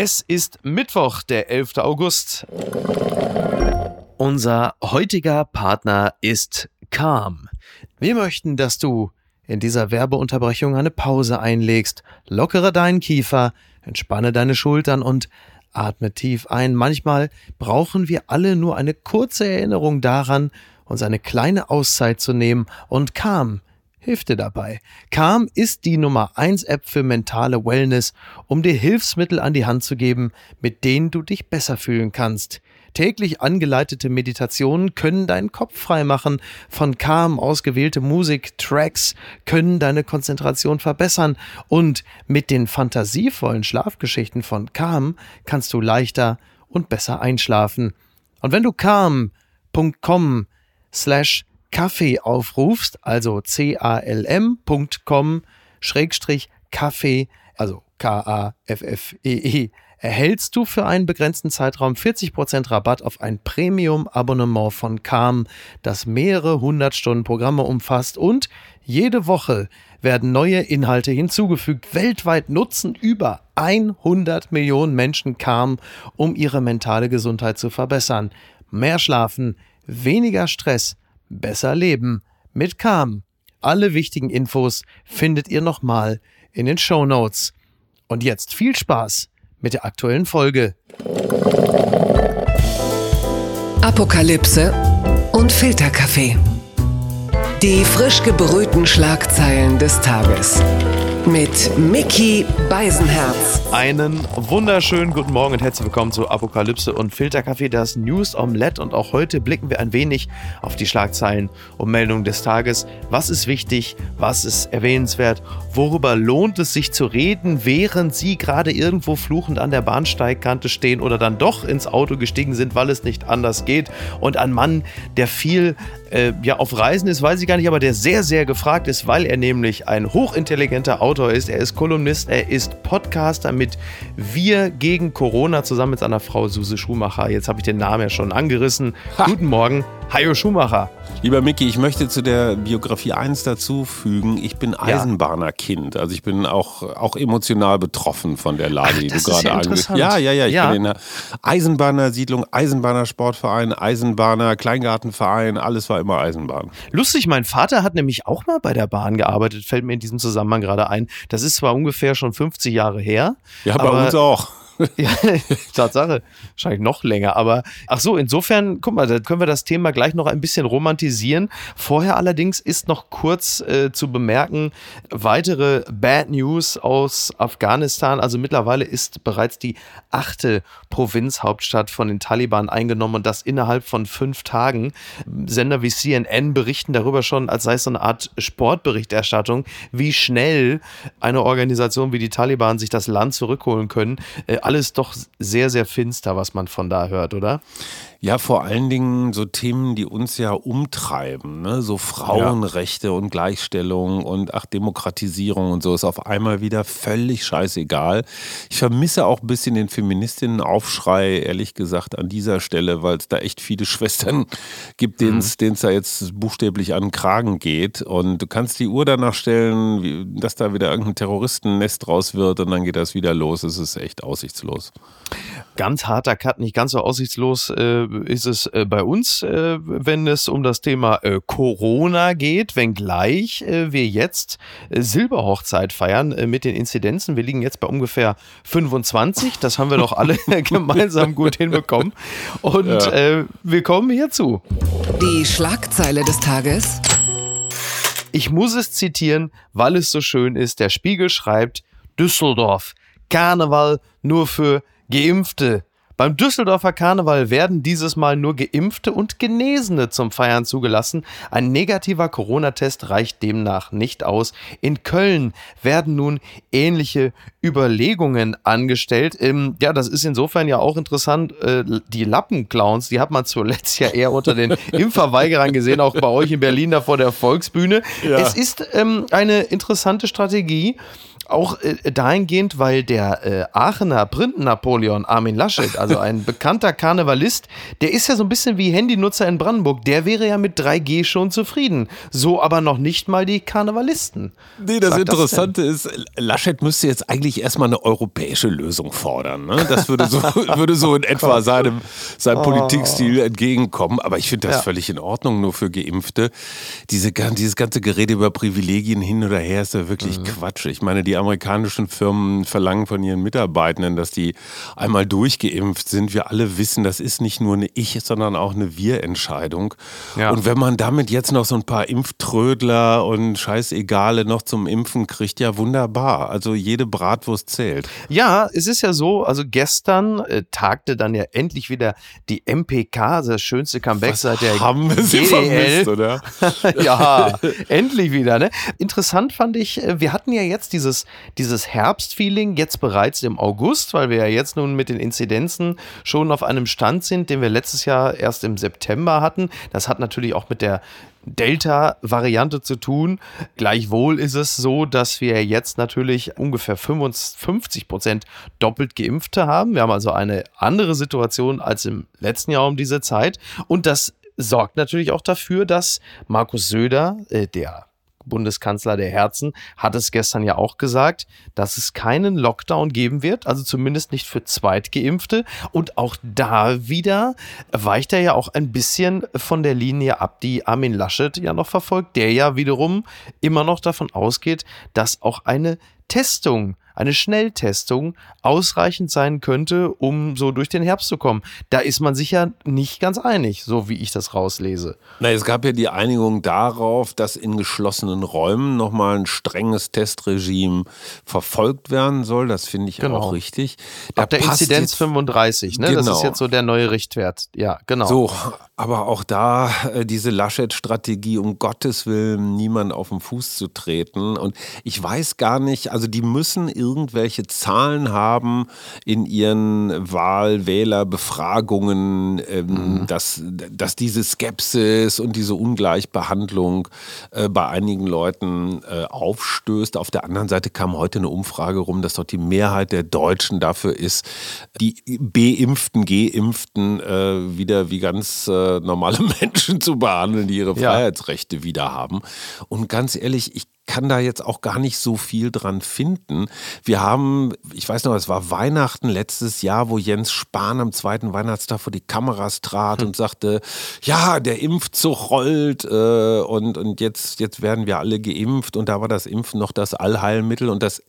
Es ist Mittwoch, der 11. August. Unser heutiger Partner ist Calm. Wir möchten, dass du in dieser Werbeunterbrechung eine Pause einlegst, lockere deinen Kiefer, entspanne deine Schultern und atme tief ein. Manchmal brauchen wir alle nur eine kurze Erinnerung daran, uns eine kleine Auszeit zu nehmen und Calm hilft dir dabei. Calm ist die Nummer 1 App für mentale Wellness, um dir Hilfsmittel an die Hand zu geben, mit denen du dich besser fühlen kannst. Täglich angeleitete Meditationen können deinen Kopf frei machen. Von Calm ausgewählte Musik, Tracks können deine Konzentration verbessern. Und mit den fantasievollen Schlafgeschichten von Calm kannst du leichter und besser einschlafen. Und wenn du calm.com slash Kaffee aufrufst, also calm.com Schrägstrich Kaffee, also K-A-F-F-E-E, erhältst du für einen begrenzten Zeitraum 40% Rabatt auf ein Premium-Abonnement von Calm, das mehrere hundert Stunden Programme umfasst und jede Woche werden neue Inhalte hinzugefügt. Weltweit nutzen über 100 Millionen Menschen Calm, um ihre mentale Gesundheit zu verbessern. Mehr schlafen, weniger Stress, besser leben mit Calm. Alle wichtigen Infos findet ihr nochmal in den Show Notes. Und jetzt viel Spaß mit der aktuellen Folge. Apokalypse und Filterkaffee. Die frisch gebrühten Schlagzeilen des Tages mit Mickey Beisenherz. Einen wunderschönen guten Morgen und herzlich willkommen zu Apokalypse und Filterkaffee, das News Omelette. Und auch heute blicken wir ein wenig auf die Schlagzeilen und Meldungen des Tages. Was ist wichtig? Was ist erwähnenswert? Worüber lohnt es sich zu reden, während Sie gerade irgendwo fluchend an der Bahnsteigkante stehen oder dann doch ins Auto gestiegen sind, weil es nicht anders geht? Und ein Mann, der viel äh, ja auf Reisen ist, weiß ich gar nicht, aber der sehr, sehr gefragt ist, weil er nämlich ein hochintelligenter Autor ist. Er ist Kolumnist, er ist Podcaster mit Wir gegen Corona zusammen mit seiner Frau Suse Schumacher. Jetzt habe ich den Namen ja schon angerissen. Ha. Guten Morgen, Hajo Schumacher. Lieber Micky, ich möchte zu der Biografie eins dazufügen. Ich bin Eisenbahnerkind. Also ich bin auch, auch emotional betroffen von der Lage, Ach, die du gerade ja angesprochen hast. Ja, ja, ja. Ich ja. bin in der Eisenbahnersiedlung, Eisenbahnersportverein, Eisenbahner, Kleingartenverein, alles war immer Eisenbahn. Lustig, mein Vater hat nämlich auch mal bei der Bahn gearbeitet, fällt mir in diesem Zusammenhang gerade ein. Das ist zwar ungefähr schon 50 Jahre her. Ja, bei uns auch. ja, Tatsache. Wahrscheinlich noch länger. Aber ach so, insofern, guck mal, da können wir das Thema gleich noch ein bisschen romantisieren. Vorher allerdings ist noch kurz äh, zu bemerken, weitere Bad News aus Afghanistan. Also mittlerweile ist bereits die achte Provinzhauptstadt von den Taliban eingenommen und das innerhalb von fünf Tagen. Sender wie CNN berichten darüber schon, als sei es so eine Art Sportberichterstattung, wie schnell eine Organisation wie die Taliban sich das Land zurückholen können. Äh, alles doch sehr, sehr finster, was man von da hört, oder? Ja, vor allen Dingen so Themen, die uns ja umtreiben, ne? so Frauenrechte ja. und Gleichstellung und ach, Demokratisierung und so ist auf einmal wieder völlig scheißegal. Ich vermisse auch ein bisschen den Feministinnenaufschrei, ehrlich gesagt, an dieser Stelle, weil es da echt viele Schwestern gibt, denen es mhm. da jetzt buchstäblich an den Kragen geht. Und du kannst die Uhr danach stellen, wie, dass da wieder irgendein Terroristennest draus wird und dann geht das wieder los. Es ist echt aussichtslos. Ganz harter Cut, nicht ganz so aussichtslos. Äh ist es äh, bei uns, äh, wenn es um das Thema äh, Corona geht, wenngleich äh, wir jetzt äh, Silberhochzeit feiern äh, mit den Inzidenzen. Wir liegen jetzt bei ungefähr 25. Das haben wir doch alle gemeinsam gut hinbekommen. Und ja. wir kommen hierzu. Die Schlagzeile des Tages. Ich muss es zitieren, weil es so schön ist. Der Spiegel schreibt, Düsseldorf, Karneval nur für Geimpfte. Beim Düsseldorfer Karneval werden dieses Mal nur Geimpfte und Genesene zum Feiern zugelassen. Ein negativer Corona-Test reicht demnach nicht aus. In Köln werden nun ähnliche Überlegungen angestellt. Ähm, ja, das ist insofern ja auch interessant. Äh, die Lappenclowns, die hat man zuletzt ja eher unter den Impfverweigerern gesehen, auch bei euch in Berlin da vor der Volksbühne. Ja. Es ist ähm, eine interessante Strategie auch äh, dahingehend, weil der äh, Aachener Printen-Napoleon Armin Laschet, also ein bekannter Karnevalist, der ist ja so ein bisschen wie Handynutzer in Brandenburg. Der wäre ja mit 3G schon zufrieden. So aber noch nicht mal die Karnevalisten. Nee, das Interessante das ist, Laschet müsste jetzt eigentlich erstmal eine europäische Lösung fordern. Ne? Das würde so, würde so in etwa seinem, seinem oh. Politikstil entgegenkommen. Aber ich finde das ja. völlig in Ordnung, nur für Geimpfte. Diese, dieses ganze Gerede über Privilegien hin oder her ist ja wirklich mhm. Quatsch. Ich meine, die amerikanischen Firmen verlangen von ihren Mitarbeitenden, dass die einmal durchgeimpft sind. Wir alle wissen, das ist nicht nur eine Ich, sondern auch eine Wir-Entscheidung. Ja. Und wenn man damit jetzt noch so ein paar Impftrödler und Scheißegale noch zum Impfen kriegt, ja wunderbar. Also jede Bratwurst zählt. Ja, es ist ja so, also gestern äh, tagte dann ja endlich wieder die MPK, das schönste Comeback Was seit der haben wir sie GDL. vermisst, oder? ja, endlich wieder. Ne? Interessant fand ich, äh, wir hatten ja jetzt dieses, dieses Herbstfeeling jetzt bereits im August, weil wir ja jetzt nun mit den Inzidenzen schon auf einem Stand sind, den wir letztes Jahr erst im September hatten. Das hat natürlich auch mit der Delta-Variante zu tun. Gleichwohl ist es so, dass wir jetzt natürlich ungefähr 55 Prozent doppelt Geimpfte haben. Wir haben also eine andere Situation als im letzten Jahr um diese Zeit. Und das sorgt natürlich auch dafür, dass Markus Söder, äh, der Bundeskanzler der Herzen, hat es gestern ja auch gesagt, dass es keinen Lockdown geben wird, also zumindest nicht für Zweitgeimpfte. Und auch da wieder weicht er ja auch ein bisschen von der Linie ab, die Armin Laschet ja noch verfolgt, der ja wiederum immer noch davon ausgeht, dass auch eine Testung eine Schnelltestung ausreichend sein könnte, um so durch den Herbst zu kommen. Da ist man sich ja nicht ganz einig, so wie ich das rauslese. Na, es gab ja die Einigung darauf, dass in geschlossenen Räumen nochmal ein strenges Testregime verfolgt werden soll. Das finde ich genau. auch richtig. Da Ab der Inzidenz 35, ne? Genau. Das ist genau. jetzt so der neue Richtwert. Ja, genau. So, aber auch da äh, diese Laschet-Strategie, um Gottes Willen niemand auf den Fuß zu treten. Und ich weiß gar nicht, also die müssen irgendwelche Zahlen haben in ihren Wahl-Wähler-Befragungen, ähm, mhm. dass, dass diese Skepsis und diese Ungleichbehandlung äh, bei einigen Leuten äh, aufstößt. Auf der anderen Seite kam heute eine Umfrage rum, dass dort die Mehrheit der Deutschen dafür ist, die Beimpften, Geimpften äh, wieder wie ganz äh, normale Menschen zu behandeln, die ihre ja. Freiheitsrechte wieder haben. Und ganz ehrlich, ich kann da jetzt auch gar nicht so viel dran finden. Wir haben, ich weiß noch, es war Weihnachten letztes Jahr, wo Jens Spahn am zweiten Weihnachtstag vor die Kameras trat hm. und sagte, ja, der Impfzug rollt äh, und, und jetzt, jetzt werden wir alle geimpft und da war das Impfen noch das Allheilmittel und das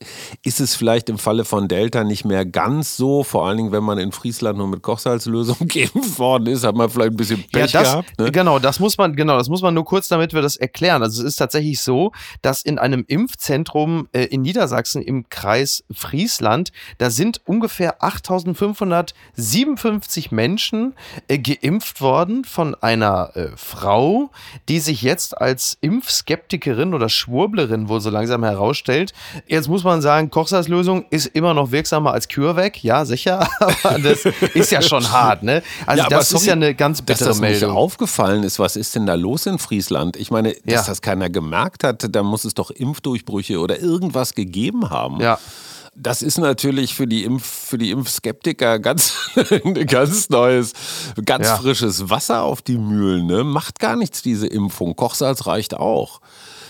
ist es vielleicht im Falle von Delta nicht mehr ganz so, vor allen Dingen, wenn man in Friesland nur mit Kochsalzlösung geimpft worden ist, hat man vielleicht ein bisschen Pech ja, das, gehabt. Ne? Genau, das muss man, genau, das muss man nur kurz, damit wir das erklären. Also es ist tatsächlich so, dass in einem Impfzentrum äh, in Niedersachsen im Kreis Friesland. Da sind ungefähr 8557 Menschen äh, geimpft worden von einer äh, Frau, die sich jetzt als Impfskeptikerin oder Schwurblerin wohl so langsam herausstellt. Jetzt muss man sagen, Kochsalzlösung ist immer noch wirksamer als CureVac. Ja, sicher, aber das ist ja schon hart, ne? Also ja, das sorry, ist ja eine ganz bittere dass das Meldung. aufgefallen ist, was ist denn da los in Friesland? Ich meine, dass ja. das keiner gemerkt hat, da muss es doch Impf Impfdurchbrüche oder irgendwas gegeben haben. Ja. Das ist natürlich für die, Impf, für die Impfskeptiker ganz, ganz neues, ganz ja. frisches Wasser auf die Mühlen. Ne? Macht gar nichts, diese Impfung. Kochsalz reicht auch.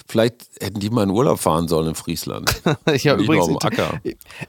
Vielleicht hätten die mal in Urlaub fahren sollen in Friesland. ja, übrigens,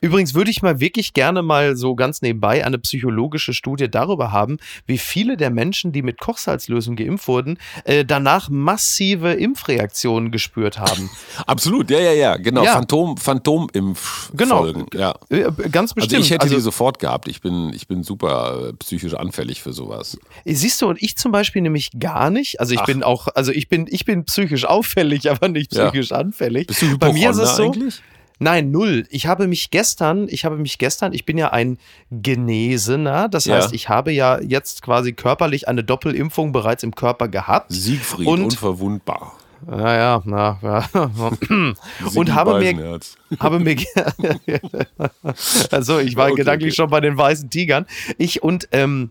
übrigens würde ich mal wirklich gerne mal so ganz nebenbei eine psychologische Studie darüber haben, wie viele der Menschen, die mit Kochsalzlösung geimpft wurden, äh, danach massive Impfreaktionen gespürt haben. Absolut, ja, ja, ja, genau. Ja. Phantom, Phantomimpf. Genau, ja. Äh, ganz bestimmt. Also ich hätte also, die sofort gehabt. Ich bin, ich bin super äh, psychisch anfällig für sowas. Siehst du, und ich zum Beispiel nämlich gar nicht. Also ich Ach. bin auch, also ich bin, ich bin psychisch auffällig, aber nicht psychisch ja. anfällig. Bist du Bei mir ist es so. Eigentlich? Nein, null. Ich habe mich gestern, ich habe mich gestern, ich bin ja ein Genesener, das ja. heißt, ich habe ja jetzt quasi körperlich eine Doppelimpfung bereits im Körper gehabt. Siegfried, und, unverwundbar. Naja, na, ja. und habe mir, habe mir, also ich war okay, gedanklich okay. schon bei den weißen Tigern. Ich und ähm,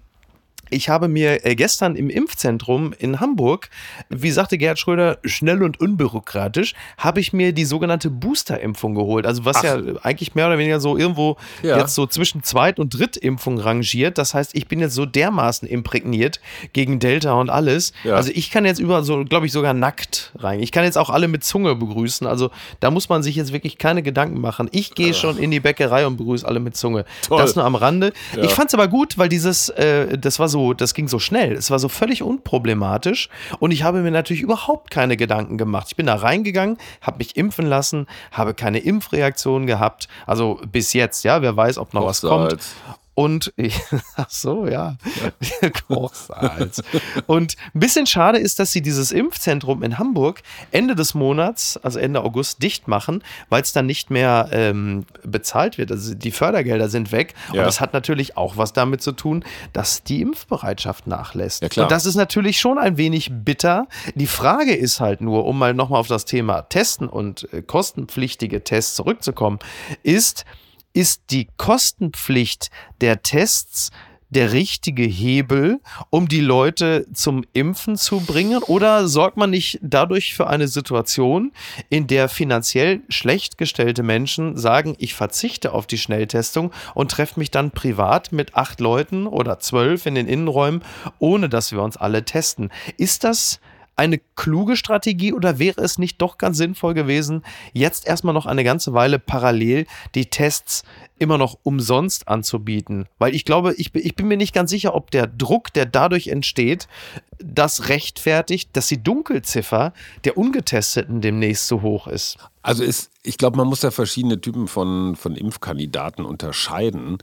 Ich habe mir äh, gestern im Impfzentrum in Hamburg, wie sagte Gerhard Schröder, schnell und unbürokratisch, habe ich mir die sogenannte Booster-Impfung geholt. Also was Ach. ja eigentlich mehr oder weniger so irgendwo ja. jetzt so zwischen Zweit- und Drittimpfung rangiert. Das heißt, ich bin jetzt so dermaßen imprägniert gegen Delta und alles. Ja. Also ich kann jetzt über so, glaube ich, sogar nackt rein. Ich kann jetzt auch alle mit Zunge begrüßen. Also da muss man sich jetzt wirklich keine Gedanken machen. Ich gehe schon in die Bäckerei und begrüße alle mit Zunge. Toll. Das nur am Rande. Ja. Ich fand es aber gut, weil dieses, äh, das war so, das ging so schnell. Es war so völlig unproblematisch und ich habe mir natürlich überhaupt keine Gedanken gemacht. Ich bin da reingegangen, habe mich impfen lassen, habe keine Impfreaktion gehabt. Also bis jetzt, ja, wer weiß, ob noch was kommt. Und ach so, ja. Kochsalz. Und ein bisschen schade ist, dass sie dieses Impfzentrum in Hamburg Ende des Monats, also Ende August, dicht machen, weil es dann nicht mehr ähm, bezahlt wird. Also die Fördergelder sind weg. Ja. Und das hat natürlich auch was damit zu tun, dass die Impfbereitschaft nachlässt. Ja. Und das ist natürlich schon ein wenig bitter. Die Frage ist halt nur, um mal nochmal auf das Thema Testen und äh, kostenpflichtige Tests zurückzukommen, ist, ist die Kostenpflicht der Tests der richtige Hebel, um die Leute zum Impfen zu bringen? Oder sorgt man nicht dadurch für eine Situation, in der finanziell schlecht gestellte Menschen sagen, ich verzichte auf die Schnelltestung und treffe mich dann privat mit acht Leuten oder zwölf in den Innenräumen, ohne dass wir uns alle testen? Ist das eine kluge Strategie oder wäre es nicht doch ganz sinnvoll gewesen, jetzt erstmal noch eine ganze Weile parallel die Tests immer noch umsonst anzubieten? Weil ich glaube, ich, ich bin mir nicht ganz sicher, ob der Druck, der dadurch entsteht, das rechtfertigt, dass die Dunkelziffer der Ungetesteten demnächst so hoch ist. Also ist, ich glaube, man muss da verschiedene Typen von, von Impfkandidaten unterscheiden.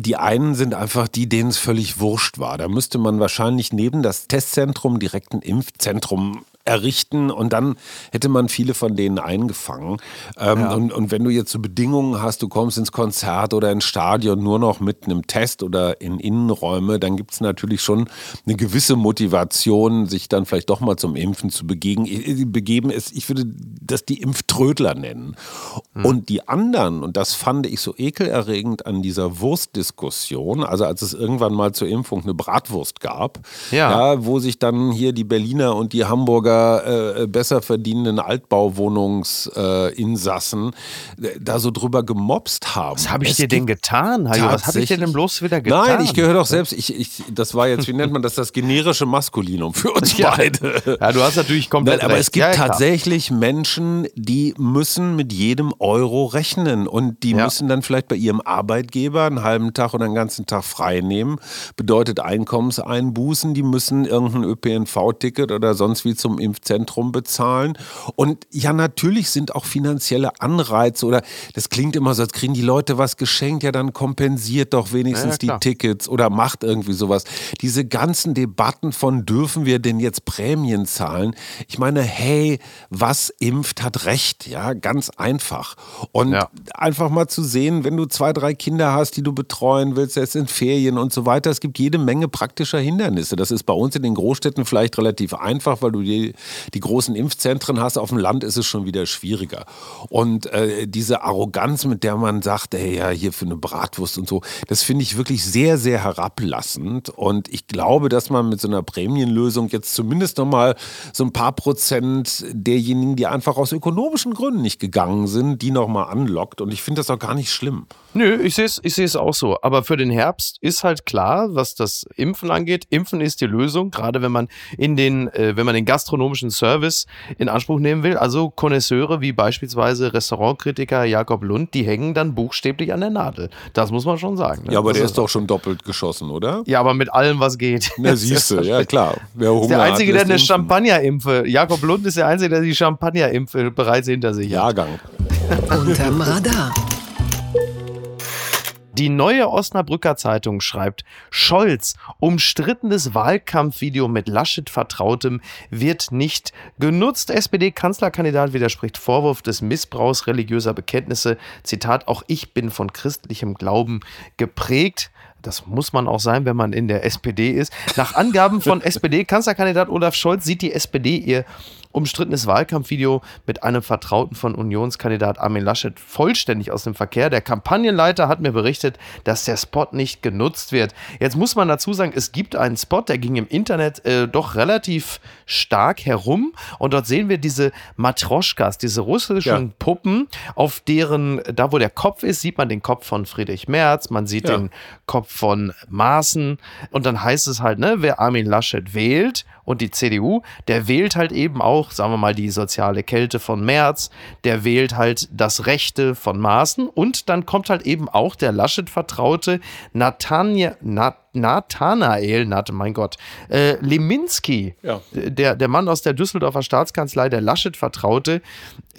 Die einen sind einfach die, denen es völlig wurscht war. Da müsste man wahrscheinlich neben das Testzentrum direkt ein Impfzentrum errichten und dann hätte man viele von denen eingefangen. Ähm, ja. und, und wenn du jetzt so Bedingungen hast, du kommst ins Konzert oder ins Stadion nur noch mit einem Test oder in Innenräume, dann gibt es natürlich schon eine gewisse Motivation, sich dann vielleicht doch mal zum Impfen zu begegen, äh, begeben. Ist, ich würde das die Impftrödler nennen. Hm. Und die anderen, und das fand ich so ekelerregend an dieser Wurstdiskussion, also als es irgendwann mal zur Impfung eine Bratwurst gab, ja. ja wo sich dann hier die Berliner und die Hamburger äh, besser verdienenden Altbauwohnungsinsassen äh, da so drüber gemobst haben. Was habe ich es dir denn getan? Hajo? Was habe ich dir denn bloß wieder getan? Nein, ich gehöre doch selbst, ich, ich, das war jetzt, wie nennt man das, das generische Maskulinum für uns ja. beide. Ja, du hast natürlich komplett Nein, Aber recht. es gibt ja, tatsächlich Menschen, die müssen mit jedem Euro rechnen und die ja. müssen dann vielleicht bei ihrem Arbeitgeber einen halben Tag oder einen ganzen Tag frei nehmen. Bedeutet Einkommenseinbußen, die müssen irgendein ÖPNV-Ticket oder sonst wie zum Impfzentrum bezahlen. Und ja, natürlich sind auch finanzielle Anreize oder das klingt immer so, als kriegen die Leute was geschenkt, ja, dann kompensiert doch wenigstens ja, ja, die Tickets oder macht irgendwie sowas. Diese ganzen Debatten von dürfen wir denn jetzt Prämien zahlen? Ich meine, hey, was impft, hat recht, ja, ganz einfach. Und ja. einfach mal zu sehen, wenn du zwei, drei Kinder hast, die du betreuen willst, jetzt in Ferien und so weiter, es gibt jede Menge praktischer Hindernisse. Das ist bei uns in den Großstädten vielleicht relativ einfach, weil du die die, großen Impfzentren hast. Auf dem Land ist es schon wieder schwieriger. Und äh, diese Arroganz, mit der man sagt, ey, ja, hier für eine Bratwurst und so, das finde ich wirklich sehr, sehr herablassend. Und ich glaube, dass man mit so einer Prämienlösung jetzt zumindest nochmal so ein paar Prozent derjenigen, die einfach aus ökonomischen Gründen nicht gegangen sind, die nochmal anlockt. Und ich finde das auch gar nicht schlimm. Nö, ich sehe es ich auch so. Aber für den Herbst ist halt klar, was das Impfen angeht. Impfen ist die Lösung, gerade wenn man in den, äh, wenn man den gastronomischen Service in Anspruch nehmen will. Also Konnoisseure wie beispielsweise Restaurantkritiker Jakob Lund, die hängen dann buchstäblich an der Nadel. Das muss man schon sagen. Ne? Ja, aber das der ist, ist doch schon doppelt geschossen, oder? Ja, aber mit allem, was geht. Na, siehst du, ja klar. Wer Hunger ist der Einzige, hat, der eine Champagnerimpfe. Jakob Lund ist der Einzige, der die Champagnerimpfe bereits hinter sich hat. Jahrgang. Unterm Radar. Die neue Osnabrücker Zeitung schreibt, Scholz, umstrittenes Wahlkampfvideo mit Laschet Vertrautem wird nicht genutzt. SPD-Kanzlerkandidat widerspricht Vorwurf des Missbrauchs religiöser Bekenntnisse. Zitat, auch ich bin von christlichem Glauben geprägt. Das muss man auch sein, wenn man in der SPD ist. Nach Angaben von SPD-Kanzlerkandidat Olaf Scholz sieht die SPD ihr umstrittenes Wahlkampfvideo mit einem Vertrauten von Unionskandidat Armin Laschet vollständig aus dem Verkehr. Der Kampagnenleiter hat mir berichtet, dass der Spot nicht genutzt wird. Jetzt muss man dazu sagen, es gibt einen Spot, der ging im Internet äh, doch relativ stark herum und dort sehen wir diese Matroschkas, diese russischen ja. Puppen, auf deren, da wo der Kopf ist, sieht man den Kopf von Friedrich Merz, man sieht ja. den Kopf von Maaßen und dann heißt es halt, ne, wer Armin Laschet wählt und die CDU, der wählt halt eben auch, sagen wir mal, die soziale Kälte von Merz, der wählt halt das Rechte von Maaßen und dann kommt halt eben auch der Laschet-Vertraute Natanja, Nat Nathanael, Nat, mein Gott, äh, Leminski, ja. der, der Mann aus der Düsseldorfer Staatskanzlei, der Laschet-Vertraute,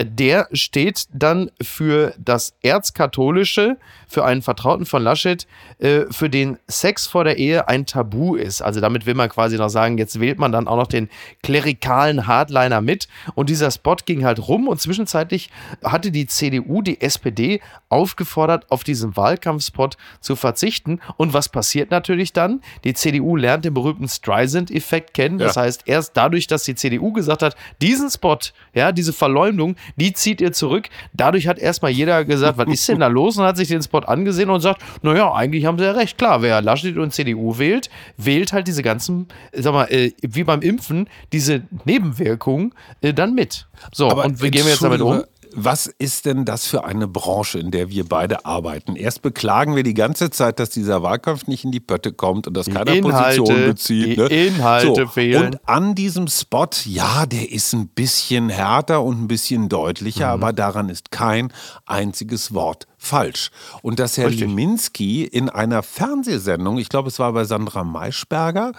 der steht dann für das Erzkatholische, für einen Vertrauten von Laschet, äh, für den Sex vor der Ehe ein Tabu ist. Also damit will man quasi noch sagen, jetzt wählt man dann auch noch den klerikalen Hardliner mit. Und dieser Spot ging halt rum und zwischenzeitlich hatte die CDU die SPD aufgefordert, auf diesen Wahlkampfspot zu verzichten. Und was passiert natürlich dann? Die CDU lernt den berühmten Streisand-Effekt kennen. Das ja. heißt, erst dadurch, dass die CDU gesagt hat, diesen Spot, ja, diese Verleumdung, die zieht ihr zurück. Dadurch hat erstmal jeder gesagt, was ist denn da los? Und hat sich den Spot angesehen und sagt, naja, eigentlich haben sie ja recht. Klar, wer Laschet und CDU wählt, wählt halt diese ganzen, sag mal, äh, wie beim Impfen, diese Nebenwirkungen äh, dann mit. So, Aber und wie gehen wir jetzt damit um? Was ist denn das für eine Branche, in der wir beide arbeiten? Erst beklagen wir die ganze Zeit, dass dieser Wahlkampf nicht in die Pötte kommt und dass die keiner Inhalte, Position bezieht. Die ne? Inhalte so, fehlen. Und an diesem Spot, ja, der ist ein bisschen härter und ein bisschen deutlicher, mhm. aber daran ist kein einziges Wort falsch. Und dass Herr Richtig. Liminski in einer Fernsehsendung, ich glaube, es war bei Sandra Maischberger,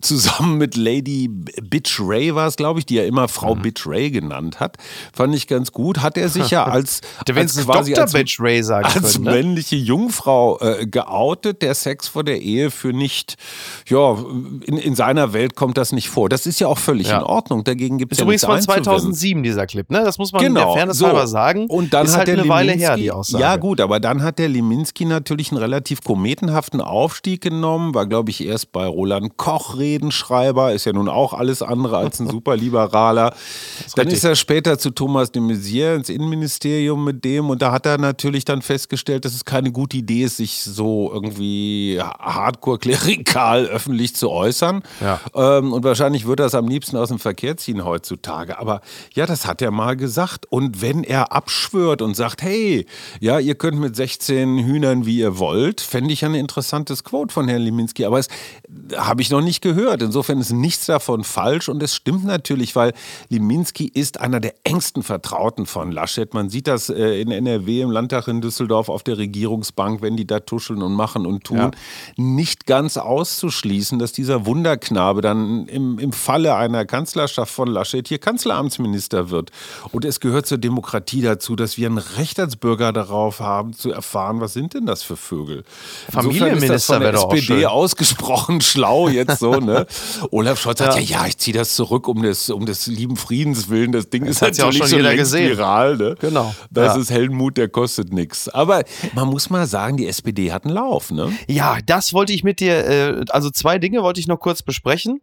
zusammen mit Lady Bitch Ray war es, glaube ich, die er immer Frau mhm. Bitch Ray genannt hat, fand ich ganz gut, hat er sich ja als, als quasi Dr. als, Bitch Ray sagen als können, ne? männliche Jungfrau äh, geoutet, der Sex vor der Ehe für nicht, ja, in, in seiner Welt kommt das nicht vor. Das ist ja auch völlig ja. in Ordnung. Dagegen gibt es ja übrigens von 2007 dieser Clip, ne? Das muss man genau. der Fairness so. halber sagen. Und dann ist hat halt der eine Weile her, die Aussage. Ja, gut, aber dann hat der Liminski natürlich einen relativ kometenhaften Aufstieg genommen, war, glaube ich, erst bei Roland Koch Redenschreiber, ist ja nun auch alles andere als ein superliberaler. Ist dann richtig. ist er später zu Thomas de Maizière ins Innenministerium mit dem und da hat er natürlich dann festgestellt, dass es keine gute Idee ist, sich so irgendwie hardcore-klerikal öffentlich zu äußern. Ja. Ähm, und wahrscheinlich würde er es am liebsten aus dem Verkehr ziehen heutzutage. Aber ja, das hat er mal gesagt. Und wenn er abschwört und sagt, hey, ja, ihr könnt mit 16 Hühnern, wie ihr wollt, fände ich ein interessantes Quote von Herrn Liminski. Aber es habe ich noch nicht gehört. Insofern ist nichts davon falsch und es stimmt natürlich, weil Liminski ist einer der engsten Vertrauten von Laschet. Man sieht das äh, in NRW im Landtag in Düsseldorf auf der Regierungsbank, wenn die da tuscheln und machen und tun. Ja. Nicht ganz auszuschließen, dass dieser Wunderknabe dann im, im Falle einer Kanzlerschaft von Laschet hier Kanzleramtsminister wird. Und es gehört zur Demokratie dazu, dass wir ein Recht als Bürger darauf haben, zu erfahren, was sind denn das für Vögel. Familienminister wäre doch SPD ausgesprochen schlau jetzt so, ne? Olaf Scholz sagt ja, ja, ich ziehe das zurück um des, um des lieben Friedens willen. Das Ding ist halt ja auch schon so jeder gesehen. viral, ne? Genau. Das ja. ist Heldenmut, der kostet nichts. Aber man muss mal sagen, die SPD hat einen Lauf, ne? Ja, das wollte ich mit dir, äh, also zwei Dinge wollte ich noch kurz besprechen.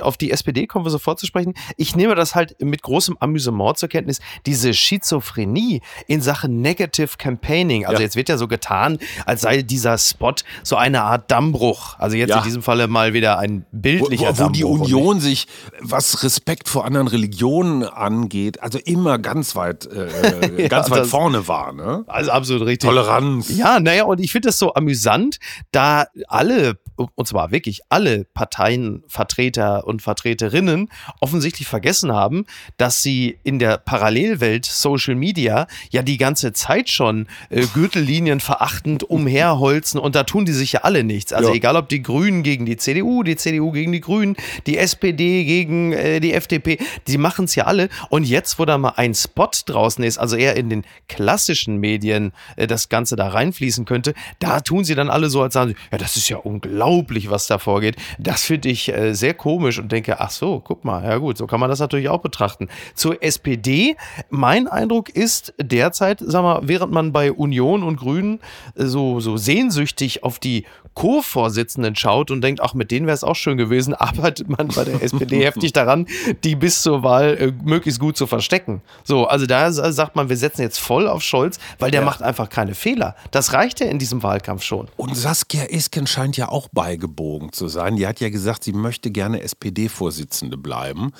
Auf die SPD kommen wir sofort zu sprechen. Ich nehme das halt mit großem Amüsement zur Kenntnis, diese Schizophrenie in Sachen Negative Campaigning. Also ja. jetzt wird ja so getan, als sei dieser Spot so eine Art Dammbruch. Also jetzt ja. in diesem Falle mal wieder ein bildlicher wo, wo, wo die Union sich, was Respekt vor anderen Religionen angeht, also immer ganz weit, äh, ja, ganz weit vorne war. Ne? Also absolut richtig. Toleranz. Ja, naja, und ich finde das so amüsant, da alle, und zwar wirklich alle Parteienvertreter und Vertreterinnen offensichtlich vergessen haben, dass sie in der Parallelwelt Social Media ja die ganze Zeit schon äh, Gürtellinien verachtend umherholzen und da tun die sich ja alle nichts. Also ja. egal ob die Grünen gegen die CDU, die CDU gegen die Grünen, die SPD gegen äh, die FDP, die machen es ja alle. Und jetzt, wo da mal ein Spot draußen ist, also eher in den klassischen Medien äh, das Ganze da reinfließen könnte, da tun sie dann alle so, als sagen sie, ja, das ist ja unglaublich unglaublich, was da vorgeht. Das finde ich äh, sehr komisch und denke, ach so, guck mal, ja gut, so kann man das natürlich auch betrachten. Zur SPD, mein Eindruck ist derzeit, sag mal, während man bei Union und Grünen äh, so, so sehnsüchtig auf die Co-Vorsitzenden schaut und denkt, ach, mit denen wäre es auch schön gewesen, arbeitet man bei der SPD heftig daran, die bis zur Wahl äh, möglichst gut zu verstecken. So, also da sagt man, wir setzen jetzt voll auf Scholz, weil der ja. macht einfach keine Fehler. Das reicht ja in diesem Wahlkampf schon. Und Saskia Esken scheint ja auch beigebogen zu sein. Die hat ja gesagt, sie möchte gerne SPD-Vorsitzende bleiben.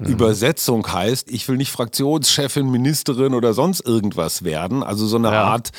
Mhm. Übersetzung heißt, ich will nicht Fraktionschefin, Ministerin oder sonst irgendwas werden. Also so eine ja. Art,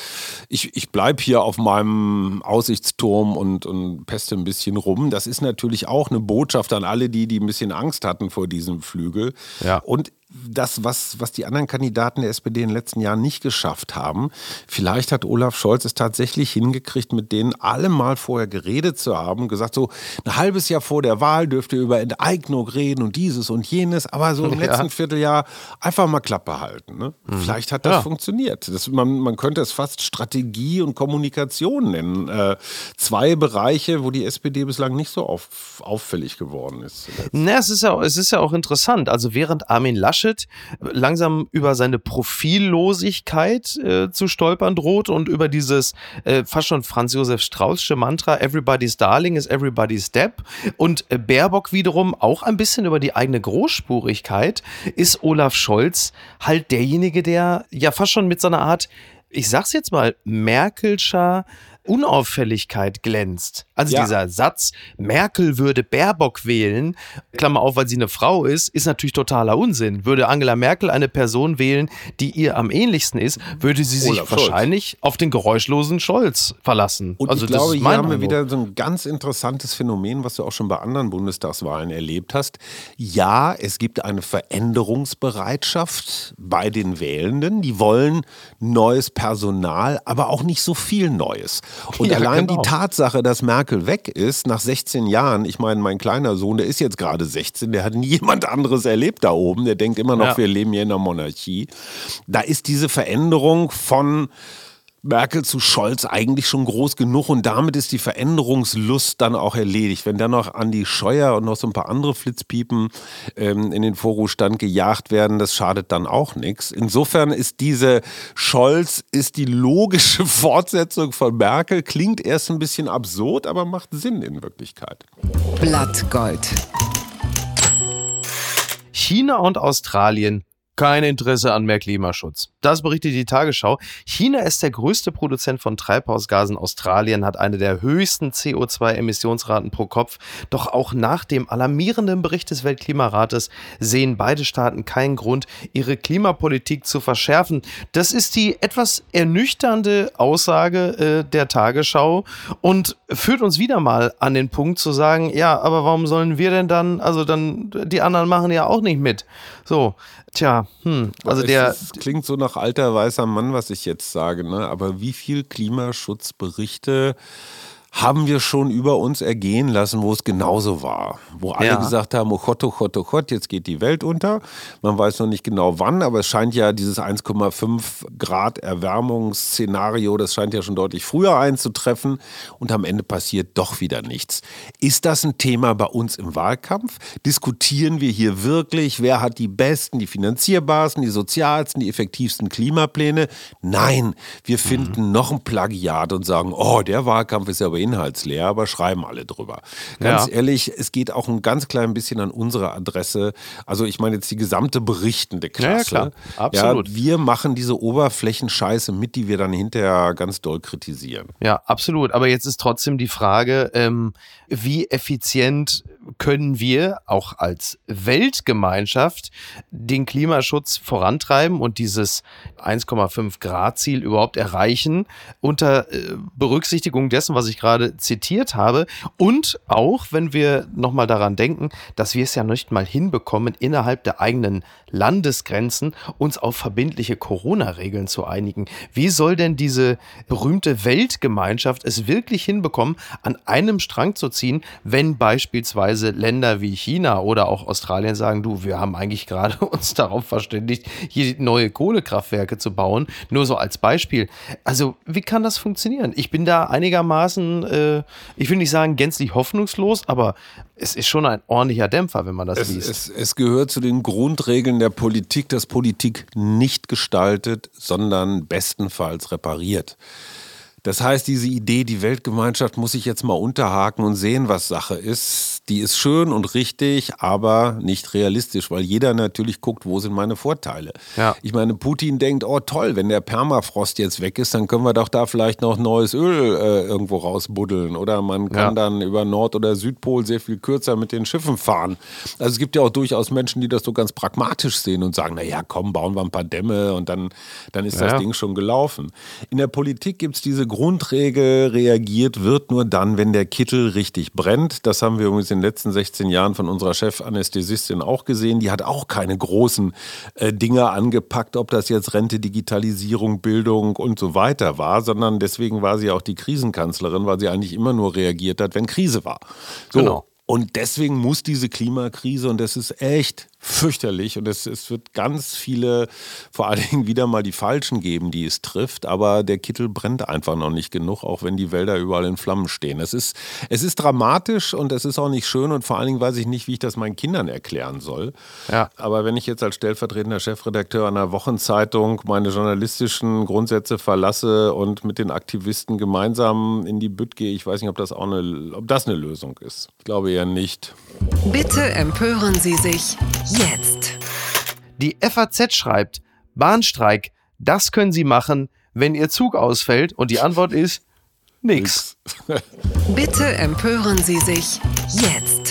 ich, ich bleibe hier auf meinem Aussichtsturm und, und peste ein bisschen rum. Das ist natürlich auch eine Botschaft an alle, die, die ein bisschen Angst hatten vor diesem Flügel. Ja. Und das, was, was die anderen Kandidaten der SPD in den letzten Jahren nicht geschafft haben. Vielleicht hat Olaf Scholz es tatsächlich hingekriegt, mit denen alle mal vorher geredet zu haben, gesagt, so ein halbes Jahr vor der Wahl dürft ihr über Enteignung reden und dieses und jenes, aber so im ja. letzten Vierteljahr einfach mal Klappe halten. Ne? Mhm. Vielleicht hat das ja. funktioniert. Das, man, man könnte es fast Strategie und Kommunikation nennen. Äh, zwei Bereiche, wo die SPD bislang nicht so auf, auffällig geworden ist. Na, es ist ja, es ist ja auch interessant. Also während Armin Laschet Laschet langsam über seine Profillosigkeit äh, zu stolpern droht und über dieses äh, fast schon Franz Josef Straußsche Mantra Everybody's Darling is Everybody's Step und äh, Baerbock wiederum auch ein bisschen über die eigene Großspurigkeit ist Olaf Scholz halt derjenige, der ja fast schon mit seiner Art ich sag's jetzt mal, Merkelscher Unauffälligkeit glänzt. Also ja. dieser Satz, Merkel würde Baerbock wählen, Klammer auf, weil sie eine Frau ist, ist natürlich totaler Unsinn. Würde Angela Merkel eine Person wählen, die ihr am ähnlichsten ist, würde sie sich Olaf wahrscheinlich Scholz. auf den geräuschlosen Scholz verlassen. Und also ich glaube, hier haben wir wieder so ein ganz interessantes Phänomen, was du auch schon bei anderen Bundestagswahlen erlebt hast. Ja, es gibt eine Veränderungsbereitschaft bei den Wählenden. Die wollen neues Personal, aber auch nicht so viel Neues. Und ja, allein genau. die Tatsache, dass Merkel weg ist, nach 16 Jahren, ich meine, mein kleiner Sohn, der ist jetzt gerade 16, der hat nie jemand anderes erlebt da oben, der denkt immer noch, ja. wir leben hier in einer Monarchie. Da ist diese Veränderung von Merkel zu Scholz eigentlich schon groß genug und damit ist die Veränderungslust dann auch erledigt. Wenn dann noch Andi Scheuer und noch so ein paar andere Flitzpiepen ähm, in den Vorruhestand gejagt werden, das schadet dann auch nichts. Insofern ist diese Scholz ist die logische Fortsetzung von Merkel. Klingt erst ein bisschen absurd, aber macht Sinn in Wirklichkeit. Blattgold. China und Australien kein Interesse an mehr Klimaschutz. Das berichtet die Tagesschau. China ist der größte Produzent von Treibhausgasen. Australien hat eine der höchsten CO2-Emissionsraten pro Kopf. Doch auch nach dem alarmierenden Bericht des Weltklimarates sehen beide Staaten keinen Grund, ihre Klimapolitik zu verschärfen. Das ist die etwas ernüchternde Aussage äh, der Tagesschau und führt uns wieder mal an den Punkt zu sagen, ja, aber warum sollen wir denn dann, also dann, die anderen machen ja auch nicht mit. So, Tja, hm, also der. Es klingt so nach alter weißer Mann, was ich jetzt sage, ne? Aber wie viel Klimaschutzberichte haben wir schon über uns ergehen lassen, wo es genauso war. Wo alle ja. gesagt haben, oh Gott, oh Gott, oh Gott, jetzt geht die Welt unter. Man weiß noch nicht genau wann, aber es scheint ja dieses 1,5 Grad Erwärmungsszenario, das scheint ja schon deutlich früher einzutreffen und am Ende passiert doch wieder nichts. Ist das ein Thema bei uns im Wahlkampf? Diskutieren wir hier wirklich, wer hat die besten, die finanzierbarsten, die sozialsten, die effektivsten Klimapläne? Nein, wir finden mhm. noch ein Plagiat und sagen, oh, der Wahlkampf ist ja aber inhaltsleer, aber schreiben alle drüber. Ganz ja. ehrlich, es geht auch ein ganz klein bisschen an unsere Adresse. Also ich meine jetzt die gesamte berichtende Klasse. Ja, klar. Absolut. Ja, wir machen diese Oberflächenscheiße mit, die wir dann hinterher ganz doll kritisieren. Ja, absolut. Aber jetzt ist trotzdem die Frage, ähm, wie effizient können wir auch als Weltgemeinschaft den Klimaschutz vorantreiben und dieses 1,5 Grad Ziel überhaupt erreichen unter äh, Berücksichtigung dessen, was ich gerade zitiert habe und auch wenn wir nochmal daran denken, dass wir es ja nicht mal hinbekommen, innerhalb der eigenen Landesgrenzen uns auf verbindliche Corona-Regeln zu einigen. Wie soll denn diese berühmte Weltgemeinschaft es wirklich hinbekommen, an einem Strang zu ziehen, wenn beispielsweise Länder wie China oder auch Australien sagen, du, wir haben eigentlich gerade uns darauf verständigt, hier neue Kohlekraftwerke zu bauen. Nur so als Beispiel. Also, wie kann das funktionieren? Ich bin da einigermaßen, äh, ich will nicht sagen gänzlich hoffnungslos, aber es ist schon ein ordentlicher Dämpfer, wenn man das es, liest. Es, es gehört zu den Grundregeln der Politik, dass Politik nicht gestaltet, sondern bestenfalls repariert. Das heißt, diese Idee, die Weltgemeinschaft muss sich jetzt mal unterhaken und sehen, was Sache ist, die ist schön und richtig, aber nicht realistisch, weil jeder natürlich guckt, wo sind meine Vorteile. Ja. Ich meine, Putin denkt, oh toll, wenn der Permafrost jetzt weg ist, dann können wir doch da vielleicht noch neues Öl äh, irgendwo rausbuddeln oder man kann Ja. dann über Nord- oder Südpol sehr viel kürzer mit den Schiffen fahren. Also es gibt ja auch durchaus Menschen, die das so ganz pragmatisch sehen und sagen, naja, komm, bauen wir ein paar Dämme und dann, dann ist Ja. das Ding schon gelaufen. In der Politik gibt es diese Grundregel, reagiert wird nur dann, wenn der Kittel richtig brennt. Das haben wir übrigens den letzten 16 Jahren von unserer Chefanästhesistin auch gesehen. Die hat auch keine großen äh, Dinge angepackt, ob das jetzt Rente, Digitalisierung, Bildung und so weiter war, sondern deswegen war sie auch die Krisenkanzlerin, weil sie eigentlich immer nur reagiert hat, wenn Krise war. So. Genau. Und deswegen muss diese Klimakrise, und das ist echt fürchterlich, und es, es wird ganz viele, vor allen Dingen wieder mal die Falschen geben, die es trifft, aber der Kittel brennt einfach noch nicht genug, auch wenn die Wälder überall in Flammen stehen. Es ist, es ist dramatisch und es ist auch nicht schön und vor allen Dingen weiß ich nicht, wie ich das meinen Kindern erklären soll. Ja. Aber wenn ich jetzt als stellvertretender Chefredakteur einer Wochenzeitung meine journalistischen Grundsätze verlasse und mit den Aktivisten gemeinsam in die Bütt gehe, ich weiß nicht, ob das auch eine, ob das eine Lösung ist. Ich glaube eher nicht. Bitte empören Sie sich jetzt. Die FAZ schreibt, Bahnstreik, das können Sie machen, wenn Ihr Zug ausfällt. Und die Antwort ist nix. Bitte empören Sie sich jetzt.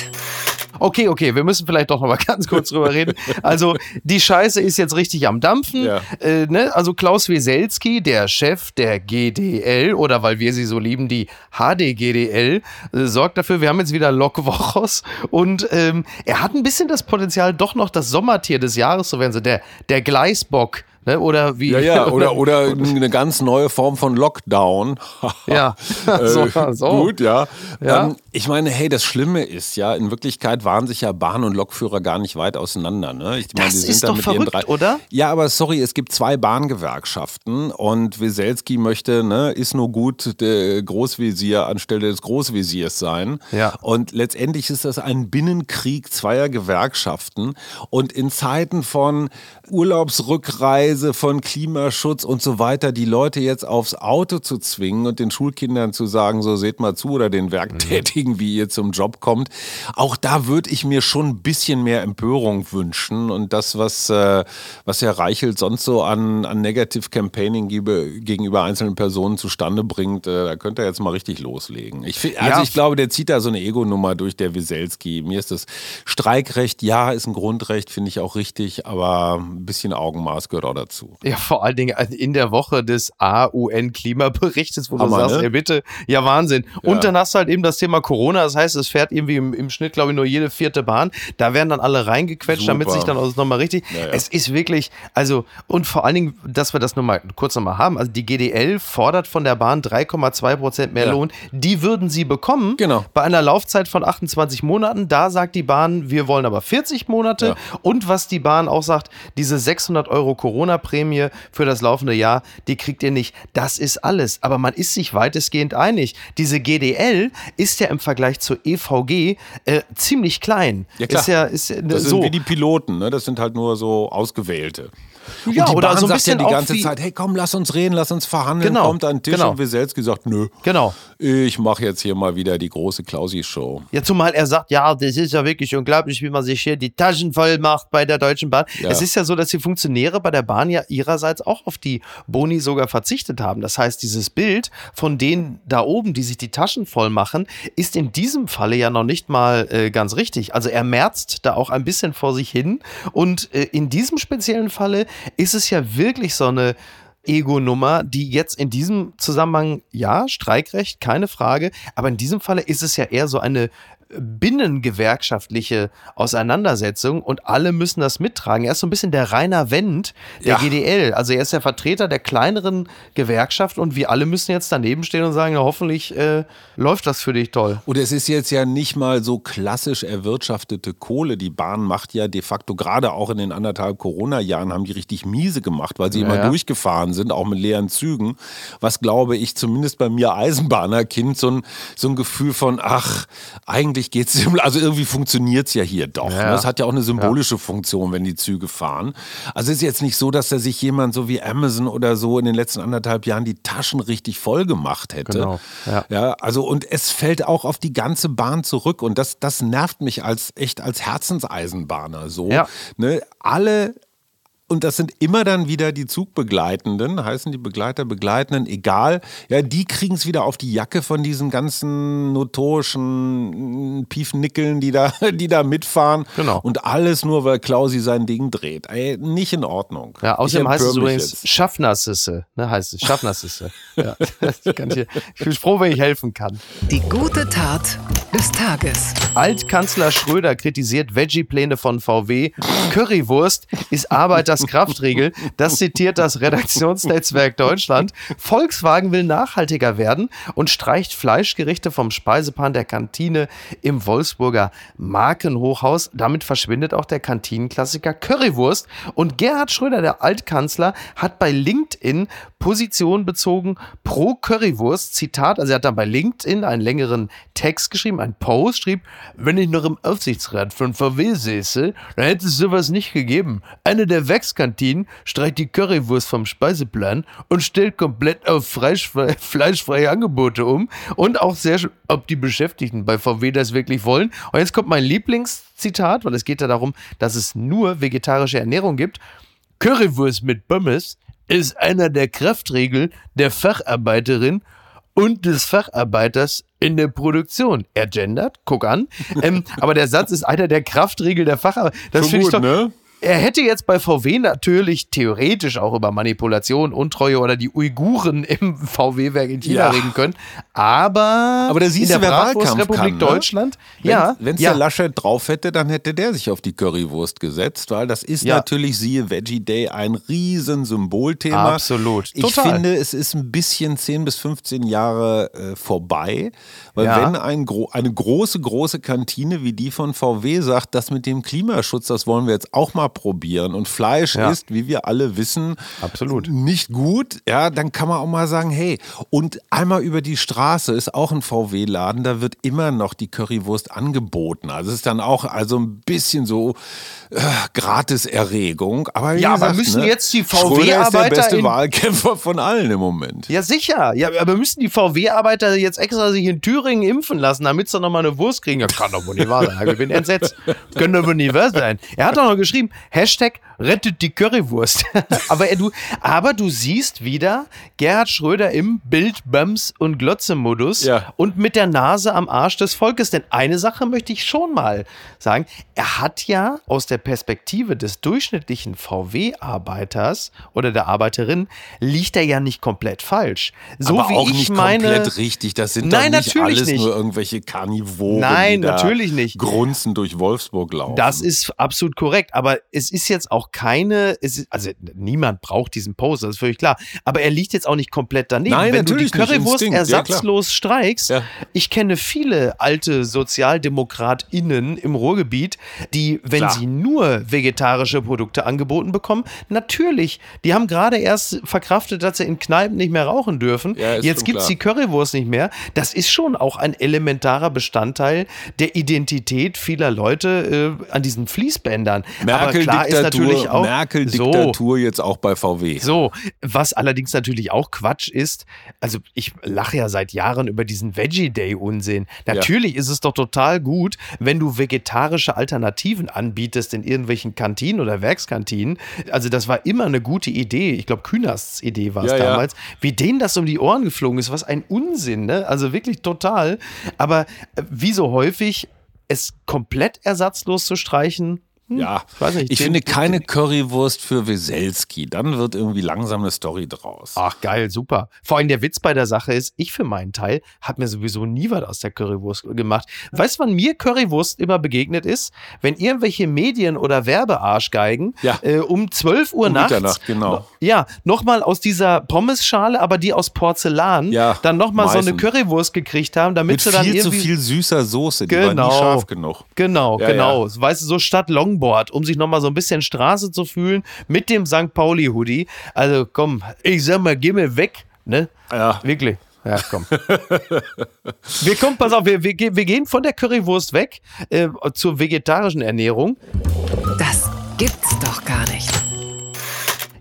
Okay, okay, wir müssen vielleicht doch noch mal ganz kurz drüber reden. Also die Scheiße ist jetzt richtig am Dampfen. Ja. Äh, ne? Also Klaus Weselski, der Chef der GDL oder weil wir sie so lieben, die HDGDL, äh, sorgt dafür, wir haben jetzt wieder Lokwochos und ähm, er hat ein bisschen das Potenzial, doch noch das Sommertier des Jahres zu werden, so der, der Gleisbock. Ne? Oder wie? Ja, ja, oder, oder eine ganz neue Form von Lockdown. Ja. Äh, So, so. Gut, ja. Ja. Ähm, ich meine, hey, das Schlimme ist ja, in Wirklichkeit waren sich ja Bahn- und Lokführer gar nicht weit auseinander. Ne? Ich meine, Das die sind ist da doch verrückt, drei oder? Ja, aber sorry, es gibt zwei Bahngewerkschaften und Weselski möchte, ne, ist nur gut der Großvisier anstelle des Großvisiers sein. Ja. Und letztendlich ist das ein Binnenkrieg zweier Gewerkschaften. Und in Zeiten von Urlaubsrückreise, von Klimaschutz und so weiter, die Leute jetzt aufs Auto zu zwingen und den Schulkindern zu sagen, so seht mal zu oder den Werktätigen, wie ihr zum Job kommt. Auch da würde ich mir schon ein bisschen mehr Empörung wünschen. Und das, was, äh, was Herr Reichelt sonst so an, an Negative Campaigning gegenüber einzelnen Personen zustande bringt, äh, da könnte er jetzt mal richtig loslegen. Ich, also Ja. ich glaube, der zieht da so eine Ego-Nummer durch, der Wieselski. Mir ist das Streikrecht, ja, ist ein Grundrecht, finde ich auch richtig, aber ein bisschen Augenmaß gehört auch dazu. Ja, vor allen Dingen in der Woche des AUN-Klimaberichtes, wo Hammer, du sagst, ne? ey, bitte, ja, Wahnsinn. Ja. Und dann hast du halt eben das Thema Corona, das heißt, es fährt irgendwie im, im Schnitt, glaube ich, nur jede vierte Bahn. Da werden dann alle reingequetscht, Super. damit sich dann auch nochmal richtig. Ja, ja. Es ist wirklich, also, und vor allen Dingen, dass wir das nochmal kurz nochmal haben, also die GDL fordert von der Bahn 3,2 Prozent mehr. Lohn. Die würden sie bekommen. Genau. Bei einer Laufzeit von 28 Monaten. Da sagt die Bahn, wir wollen aber 40 Monate. Und was die Bahn auch sagt, diese 600 Euro Corona-Prämie für das laufende Jahr, die kriegt ihr nicht. Das ist alles. Aber man ist sich weitestgehend einig. Diese GDL ist ja im Vergleich zur EVG äh, ziemlich klein. Ja, klar. Ist ja, ist Das so. sind wie die Piloten, ne? das sind halt nur so ausgewählte. Und Ja, die oder Bahn so ein sagt ja bisschen die ganze Zeit, hey komm, lass uns reden, lass uns verhandeln, Genau, kommt an den Tisch genau. und Wieselski sagt, nö, Genau. ich mache jetzt hier mal wieder die große Klausi-Show. Ja, zumal er sagt, ja, das ist ja wirklich unglaublich, wie man sich hier die Taschen voll macht bei der Deutschen Bahn. Ja. Es ist ja so, dass die Funktionäre bei der Bahn ja ihrerseits auch auf die Boni sogar verzichtet haben. Das heißt, dieses Bild von denen da oben, die sich die Taschen voll machen, ist in diesem Falle ja noch nicht mal äh, ganz richtig. Also er merzt da auch ein bisschen vor sich hin. Und äh, in diesem speziellen Falle ist es ja wirklich so eine Ego-Nummer, die jetzt in diesem Zusammenhang, ja, Streikrecht, keine Frage, aber in diesem Falle ist es ja eher so eine binnengewerkschaftliche Auseinandersetzung und alle müssen das mittragen. Er ist so ein bisschen der Rainer Wendt der Ja. GDL. Also er ist der Vertreter der kleineren Gewerkschaft und wir alle müssen jetzt daneben stehen und sagen, ja, hoffentlich äh, läuft das für dich toll. Und es ist jetzt ja nicht mal so klassisch erwirtschaftete Kohle. Die Bahn macht ja de facto gerade auch in den anderthalb Corona-Jahren haben die richtig miese gemacht, weil sie Ja, immer ja. durchgefahren sind, auch mit leeren Zügen. Was glaube ich, zumindest bei mir Eisenbahnerkind, so ein, so ein Gefühl von, ach, eigentlich geht's, dem- also irgendwie funktioniert's ja hier doch. Ja. Ne? Es hat ja auch eine symbolische Funktion, wenn die Züge fahren. Also es ist jetzt nicht so, dass da sich jemand so wie Amazon oder so in den letzten anderthalb Jahren die Taschen richtig voll gemacht hätte. Genau, ja. Ja, also und es fällt auch auf die ganze Bahn zurück und das, das nervt mich als echt als Herzenseisenbahner so. Ja. Ne, alle und das sind immer dann wieder die Zugbegleitenden, heißen die Begleiter, Begleitenden, egal. Ja, die kriegen es wieder auf die Jacke von diesen ganzen notorischen mm, Piefnickeln, die da, die da mitfahren. Genau. Und alles nur, weil Klausi sein Ding dreht. Ey, nicht in Ordnung. Ja, außerdem Ich heißt es übrigens jetzt. Schaffnersisse, ne, heißt es, Schaffnersisse. ja, ich, ich bin froh, wenn ich helfen kann. Die gute Tat des Tages. Altkanzler Schröder kritisiert Veggie-Pläne von VW. Currywurst ist Arbeiters Kraftregel. Das zitiert das Redaktionsnetzwerk Deutschland. Volkswagen will nachhaltiger werden und streicht Fleischgerichte vom Speiseplan der Kantine im Wolfsburger Markenhochhaus. Damit verschwindet auch der Kantinenklassiker Currywurst. Und Gerhard Schröder, der Altkanzler, hat bei LinkedIn Position bezogen pro Currywurst. Zitat, also er hat dann bei LinkedIn einen längeren Text geschrieben, einen Post, schrieb, wenn ich noch im Aufsichtsrat von VW säße, dann hätte es sowas nicht gegeben. Eine der Werkskantinen streicht die Currywurst vom Speiseplan und stellt komplett auf fleischfrei, fleischfreie Angebote um. Und auch sehr ob die Beschäftigten bei VW das wirklich wollen. Und jetzt kommt mein Lieblingszitat, weil es geht ja darum, dass es nur vegetarische Ernährung gibt. Currywurst mit Pommes ist einer der Kraftregeln der Facharbeiterin und des Facharbeiters in der Produktion. Er gendert, guck an. Ähm, aber der Satz ist einer der Kraftregeln der Facharbeiter. Das finde ich doch. ne? Er hätte jetzt bei VW natürlich theoretisch auch über Manipulation, Untreue oder die Uiguren im VW-Werk in China Ja. reden können. Aber, Aber da siehst in du, der Wahlkampf Bratwurstrepublik ne? Deutschland, ja, Wenn es ja, der Laschet drauf hätte, dann hätte der sich auf die Currywurst gesetzt, weil das ist Ja. natürlich, siehe Veggie Day, ein riesen Symbolthema. Absolut. Ich Total. finde, es ist ein bisschen 10 bis 15 Jahre äh, vorbei, weil Ja. wenn ein gro eine große, große Kantine wie die von VW sagt, das mit dem Klimaschutz, das wollen wir jetzt auch mal probieren und Fleisch Ja. ist, wie wir alle wissen, Absolut. nicht gut, ja, dann kann man auch mal sagen, hey, und einmal über die Straße ist auch ein VW-Laden, da wird immer noch die Currywurst angeboten. Also es ist dann auch also ein bisschen so äh, Gratiserregung. Aber Ja, aber gesagt, müssen ne, jetzt die ist der VW-Arbeiter beste Wahlkämpfer von allen im Moment. Ja, sicher. Ja, aber müssen die VW-Arbeiter jetzt extra sich in Thüringen impfen lassen, damit sie noch mal eine Wurst kriegen? Ja, kann doch wohl nicht wahr sein. Ich bin entsetzt. Können doch wohl nicht wahr sein. Er hat doch noch geschrieben, Hashtag rettet die Currywurst. aber, er, du, aber du siehst wieder Gerhard Schröder im Bild, Bams und Glotze-Modus Ja. und mit der Nase am Arsch des Volkes. Denn eine Sache möchte ich schon mal sagen. Er hat ja aus der Perspektive des durchschnittlichen VW-Arbeiters oder der Arbeiterin liegt er ja nicht komplett falsch. So aber wie auch ich nicht meine. komplett richtig. Das sind Nein, nicht natürlich alles nicht. nur irgendwelche Karnivoren, Nein, die natürlich nicht. grunzen durch Wolfsburg laufen. Das ist absolut korrekt, aber es ist jetzt auch keine, ist, also niemand braucht diesen Post, das ist völlig klar. Aber er liegt jetzt auch nicht komplett daneben. Nein, Wenn du die nicht, Currywurst Instinkt, ja, ersatzlos streichst, Ja. ich kenne viele alte SozialdemokratInnen im Ruhrgebiet, die, wenn Klar. sie nur vegetarische Produkte angeboten bekommen, natürlich, die haben gerade erst verkraftet, dass sie in Kneipen nicht mehr rauchen dürfen. Ja, jetzt gibt es die Currywurst nicht mehr. Das ist schon auch ein elementarer Bestandteil der Identität vieler Leute äh, an diesen Fließbändern. Aber klar ist natürlich auch so, Merkel-Diktatur jetzt auch bei VW. so, was allerdings natürlich auch Quatsch ist, also ich lache ja seit Jahren über diesen Veggie Day Unsinn. Natürlich ist es doch total gut, wenn du vegetarische Alternativen anbietest in irgendwelchen Kantinen oder Werkskantinen. Also das war immer eine gute Idee. Ich glaube, Kühnersts Idee war es Ja, ja. damals. Wie denen das um die Ohren geflogen ist, was ein Unsinn, ne? Also wirklich total. Aber äh, wie so häufig, es komplett ersatzlos zu streichen, ja, ich weiß nicht, ich den- finde den- keine Currywurst für Weselski. Dann wird irgendwie langsam eine Story draus. Ach geil, super. Vor allem der Witz bei der Sache ist, ich für meinen Teil habe mir sowieso nie was aus der Currywurst gemacht. Weißt du, wann mir Currywurst immer begegnet ist? Wenn irgendwelche Medien- oder Werbearschgeigen Ja. äh, um 12 Uhr Um nachts Mitternacht, genau. ja, nochmal aus dieser Pommesschale, aber die aus Porzellan, Ja, dann nochmal so eine. Currywurst gekriegt haben, damit Mit sie dann viel zu viel süßer Soße, die war Genau. nie scharf genug. Genau, Ja, genau. Weißt du, so statt Longboard, um sich nochmal so ein bisschen Straße zu fühlen mit dem St. Pauli-Hoodie. Also komm, ich sag mal, geh mir weg, ne? Ja. Wirklich. Ja, komm. wir kommen, pass auf, wir, wir, wir gehen von der Currywurst weg äh, zur vegetarischen Ernährung. Das gibt's doch gar nicht.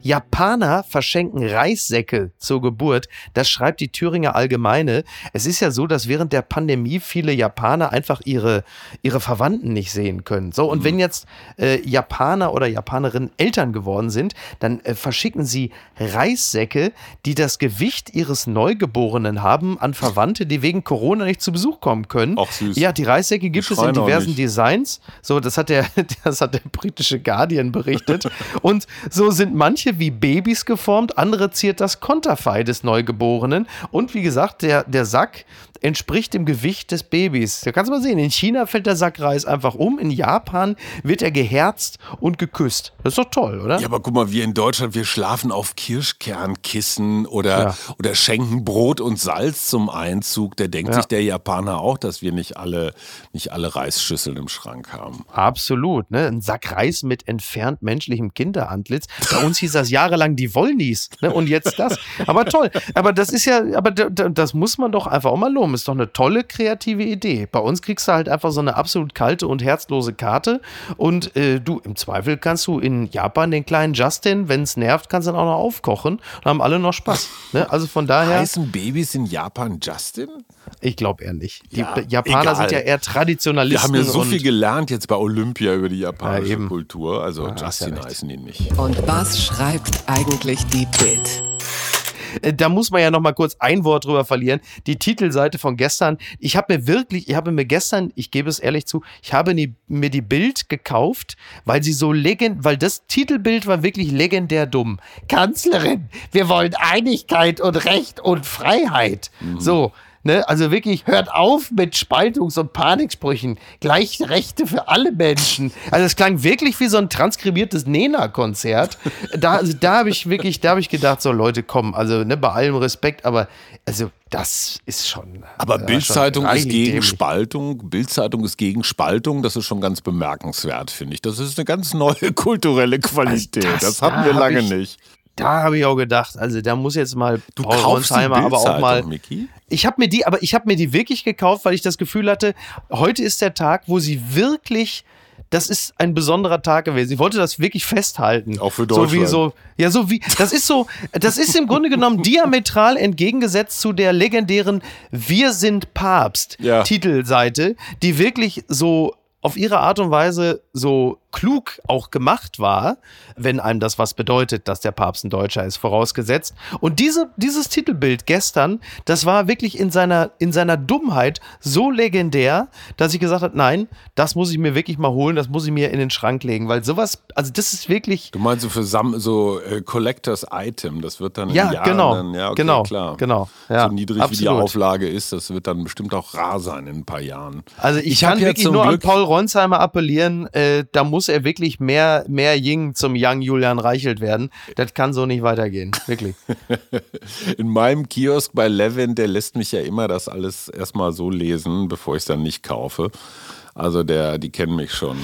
Japaner verschenken Reissäcke zur Geburt. Das schreibt die Thüringer Allgemeine. Es ist ja so, dass während der Pandemie viele Japaner einfach ihre, ihre Verwandten nicht sehen können. So, und wenn jetzt äh, Japaner oder Japanerinnen Eltern geworden sind, dann äh, verschicken sie Reissäcke, die das Gewicht ihres Neugeborenen haben, an Verwandte, die wegen Corona nicht zu Besuch kommen können. Ach, süß. Ja, die Reissäcke gibt es in diversen. Designs. So, das hat der, das hat der britische Guardian berichtet. Und so sind manche wie Babys geformt, andere ziert das Konterfei des Neugeborenen. Und wie gesagt, der, der Sack entspricht dem Gewicht des Babys. Da kannst du mal sehen, in China fällt der Sack Reis einfach um, in Japan wird er geherzt und geküsst. Das ist doch toll, oder? Ja, aber guck mal, wir in Deutschland, wir schlafen auf Kirschkernkissen oder, Ja. oder schenken Brot und Salz zum Einzug. Da denkt Ja. sich der Japaner auch, dass wir nicht alle, nicht alle Reisschüsseln im Schrank haben. Absolut, ne? Ein Sack Reis mit entfernt menschlichem Kinderantlitz. Bei uns hieß das jahrelang die Wollnies, ne? Und jetzt das. Aber toll. Aber das ist ja, aber das muss man doch einfach auch mal loben. Ist doch eine tolle kreative Idee. Bei uns kriegst du halt einfach so eine absolut kalte und herzlose Karte. Und äh, du, im Zweifel kannst du in Japan den kleinen Justin, wenn es nervt, kannst du dann auch noch aufkochen. Dann haben alle noch Spaß. Ne? Also von daher, Heißen Babys in Japan Justin? ich glaube eher nicht. Die Ja, Japaner egal. sind ja eher Traditionalisten. Wir haben ja so und- viel gelernt jetzt bei Olympia über die Ja, japanische eben. Kultur. Also ja Justin heißen die nicht. Und was schreibt eigentlich die Bild? Äh, da muss man ja noch mal kurz ein Wort drüber verlieren. Die Titelseite von gestern. Ich habe mir wirklich, ich habe mir gestern, ich gebe es ehrlich zu, ich habe nie, mir die Bild gekauft, weil sie so legend, weil das Titelbild war wirklich legendär dumm. Kanzlerin, wir wollen Einigkeit und Recht und Freiheit. So. Ne, also wirklich, hört auf mit Spaltungs- und Paniksprüchen. Gleiche Rechte für alle Menschen. Also es klang wirklich wie so ein transkribiertes Nena-Konzert. Da, also da habe ich wirklich, da habe ich gedacht, so Leute, kommen, also ne, bei allem Respekt, aber also das ist schon. Aber äh, Bildzeitung ist gegen dämlich. Spaltung. Bildzeitung ist gegen Spaltung. Das ist schon ganz bemerkenswert, finde ich. Das ist eine ganz neue kulturelle Qualität. Also das, das- hatten wir hab lange ich- nicht. Da habe ich auch gedacht, also da muss jetzt mal Du Paul Ronsheimer aber auch mal. Micky? Ich habe mir die, aber ich habe mir die wirklich gekauft, weil ich das Gefühl hatte, heute ist der Tag, wo sie wirklich das ist ein besonderer Tag gewesen. Ich wollte das wirklich festhalten. Auch für So wie Deutschland. so, ja, so wie, das ist so, das ist im Grunde genommen diametral entgegengesetzt zu der legendären Wir sind Papst Ja. Titelseite, die wirklich so auf ihre Art und Weise so klug auch gemacht war, wenn einem das was bedeutet, dass der Papst ein Deutscher ist, vorausgesetzt. Und diese, dieses Titelbild gestern, das war wirklich in seiner, in seiner Dummheit so legendär, dass ich gesagt habe, nein, das muss ich mir wirklich mal holen, das muss ich mir in den Schrank legen, weil sowas, also das ist wirklich, Du meinst so für Sam so äh, Collectors Item, das wird dann in Ja, Jahren genau, dann, ja, okay, genau, klar. genau, ja, so niedrig wie die absolut. Auflage ist, das wird dann bestimmt auch rar sein in ein paar Jahren. Also ich, Ich kann wirklich nur Glück- an Paul Ronsheimer appellieren, äh, da muss er wirklich mehr, mehr Ying zum Young Julian Reichelt werden. Das kann so nicht weitergehen, wirklich. In meinem Kiosk bei Levin, der lässt mich ja immer das alles erstmal so lesen, bevor ich es dann nicht kaufe. Also der, die kennen mich schon.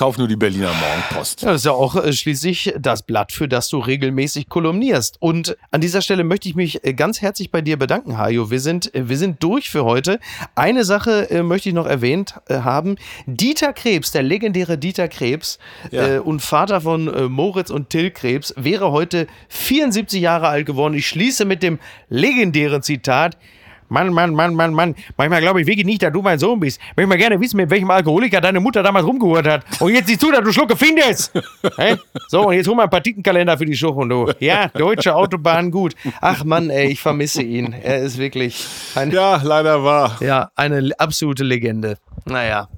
Ich kaufe nur die Berliner Morgenpost. Ja, das ist ja auch äh, schließlich das Blatt, für das du regelmäßig kolumnierst. Und an dieser Stelle möchte ich mich äh, ganz herzlich bei dir bedanken, Hajo. Wir sind, äh, wir sind durch für heute. Eine Sache äh, möchte ich noch erwähnt äh, haben. Dieter Krebs, der legendäre Dieter Krebs Ja. äh, und Vater von Moritz und Till Krebs, wäre heute 74 Jahre alt geworden. Ich schließe mit dem legendären Zitat. Mann, Mann, Mann, Mann, Mann. Manchmal glaube ich wirklich nicht, dass du mein Sohn bist. Möchte mal gerne wissen, mit welchem Alkoholiker deine Mutter damals rumgehört hat. Und jetzt siehst du, dass du Schlucke findest. So, und jetzt hol mal ein paar Titenkalender für die Schuchen, du. Ja, deutsche Autobahn, gut. Ach Mann, ey, ich vermisse ihn. Er ist wirklich ein, Ja, leider wahr. ja, eine absolute Legende. Naja.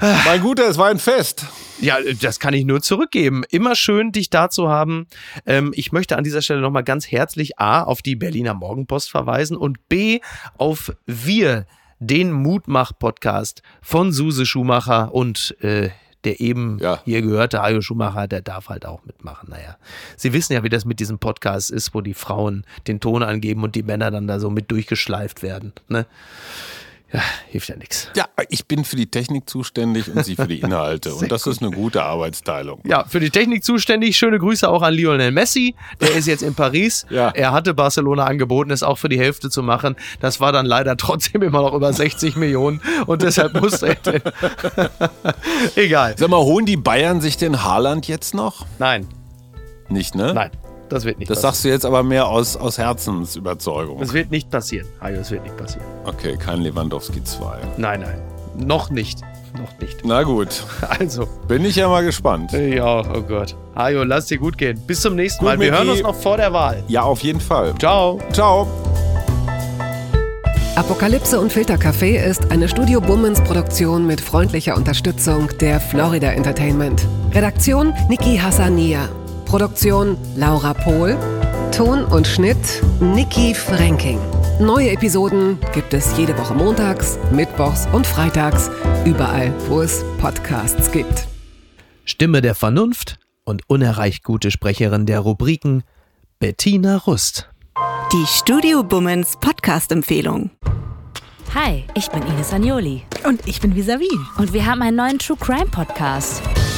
Mein Guter, es war ein Fest. Ja, das kann ich nur zurückgeben. Immer schön, dich da zu haben. Ähm, ich möchte an dieser Stelle nochmal ganz herzlich A auf die Berliner Morgenpost verweisen und B auf Wir, den Mutmach-Podcast von Suse Schumacher und äh, der eben Ja. hier gehörte Hajo Schumacher, der darf halt auch mitmachen. Naja, Sie wissen ja, wie das mit diesem Podcast ist, wo die Frauen den Ton angeben und die Männer dann da so mit durchgeschleift werden. Ne? Ja, hilft ja nichts. Ja, ich bin für die Technik zuständig und Sie für die Inhalte. Und das ist eine gute Arbeitsteilung. Ja, für die Technik zuständig. Schöne Grüße auch an Lionel Messi. Der ist jetzt in Paris. Ja. Er hatte Barcelona angeboten, es auch für die Hälfte zu machen. Das war dann leider trotzdem immer noch über 60 Millionen und deshalb musste er den. Egal. Sag mal, holen die Bayern sich den Haaland jetzt noch? Nein, Nicht, ne? nein, das wird nicht Das passieren. sagst du jetzt aber mehr aus, aus Herzensüberzeugung. Das wird nicht passieren. Hajo, das wird nicht passieren. Okay, kein Lewandowski 2. Nein, nein. Noch nicht. Noch nicht. Na gut, Also, bin ich ja mal gespannt. ja, oh Gott. Hajo, lass dir gut gehen. Bis zum nächsten Gut, Mal. Wir hören uns noch vor der Wahl. Ja, auf jeden Fall. Ciao. Ciao. Apokalypse und Filtercafé ist eine Studio Bummens Produktion mit freundlicher Unterstützung der Florida Entertainment. Redaktion Niki Hassania. Produktion Laura Pohl. Ton und Schnitt Niki Franking. Neue Episoden gibt es jede Woche montags, mittwochs und freitags, überall, wo es Podcasts gibt. Stimme der Vernunft und unerreicht gute Sprecherin der Rubriken Bettina Rust. Die Studio Bummens Podcast-Empfehlung. Hi, ich bin Ines Agnoli Und ich bin Visavi. und wir haben einen neuen True Crime Podcast.